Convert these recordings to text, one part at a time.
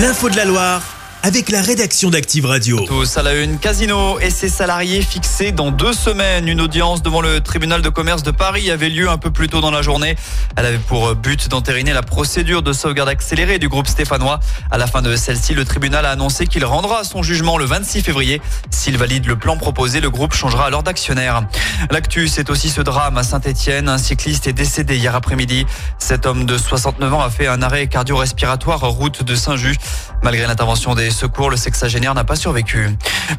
L'info de la Loire avec la rédaction d'Active Radio. Tous à la une, Casino et ses salariés fixés dans deux semaines. Une audience devant le tribunal de commerce de Paris avait lieu un peu plus tôt dans la journée. Elle avait pour but d'entériner la procédure de sauvegarde accélérée du groupe stéphanois. À la fin de celle-ci, le tribunal a annoncé qu'il rendra son jugement le 26 février. S'il valide le plan proposé, le groupe changera alors d'actionnaire. L'actu, c'est aussi ce drame à Saint-Etienne. Un cycliste est décédé hier après-midi. Cet homme de 69 ans a fait un arrêt cardio-respiratoire route de Saint-Just. Malgré l'intervention des secours, le sexagénaire n'a pas survécu.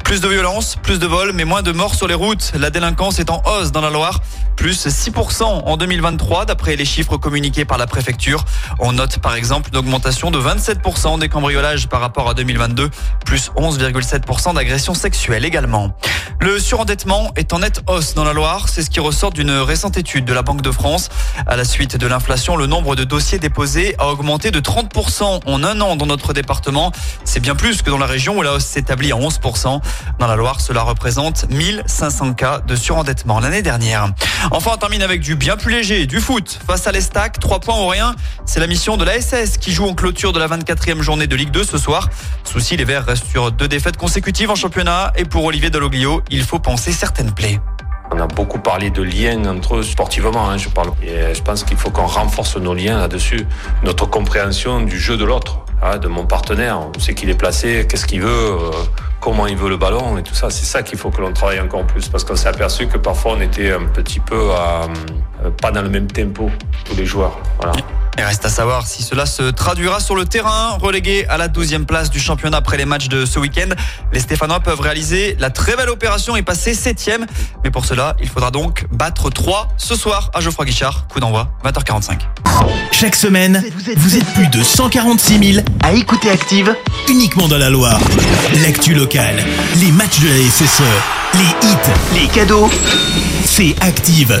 Plus de violence, plus de vols, mais moins de morts sur les routes. La délinquance est en hausse dans la Loire, plus 6% en 2023 d'après les chiffres communiqués par la préfecture. On note par exemple une augmentation de 27% des cambriolages par rapport à 2022, plus 11,7% d'agressions sexuelles également. Le surendettement est en nette hausse dans la Loire, c'est ce qui ressort d'une récente étude de la Banque de France. À la suite de l'inflation, le nombre de dossiers déposés a augmenté de 30% en un an dans notre département. C'est bien plus que dans la région où la hausse s'établit à 11%. Dans la Loire, cela représente 1500 cas de surendettement l'année dernière. Enfin, on termine avec du bien plus léger, du foot. Face à l'Estac, 3 points ou rien. C'est la mission de la SS qui joue en clôture de la 24e journée de Ligue 2 ce soir. Souci, les Verts restent sur deux défaites consécutives en championnat. Et pour Olivier Deloglio, il faut penser certaines plaies. On a beaucoup parlé de liens entre eux sportivement, hein, je parle. Et je pense qu'il faut qu'on renforce nos liens là-dessus, notre compréhension du jeu de l'autre, hein, de mon partenaire. On sait qu'il est placé, qu'est-ce qu'il veut, euh, comment il veut le ballon et tout ça. C'est ça qu'il faut que l'on travaille encore plus, parce qu'on s'est aperçu que parfois on était un petit peu euh, pas dans le même tempo tous les joueurs. Voilà. Il reste à savoir si cela se traduira sur le terrain. Relégué à la 12e place du championnat après les matchs de ce week-end, les Stéphanois peuvent réaliser la très belle opération et passer 7e. Mais pour cela, il faudra donc battre 3 ce soir à Geoffroy Guichard. Coup d'envoi, 20h45. Chaque semaine, vous êtes plus de 146 000 à écouter Active uniquement dans la Loire. L'actu locale, les matchs de la SSE, les hits, les cadeaux, c'est Active.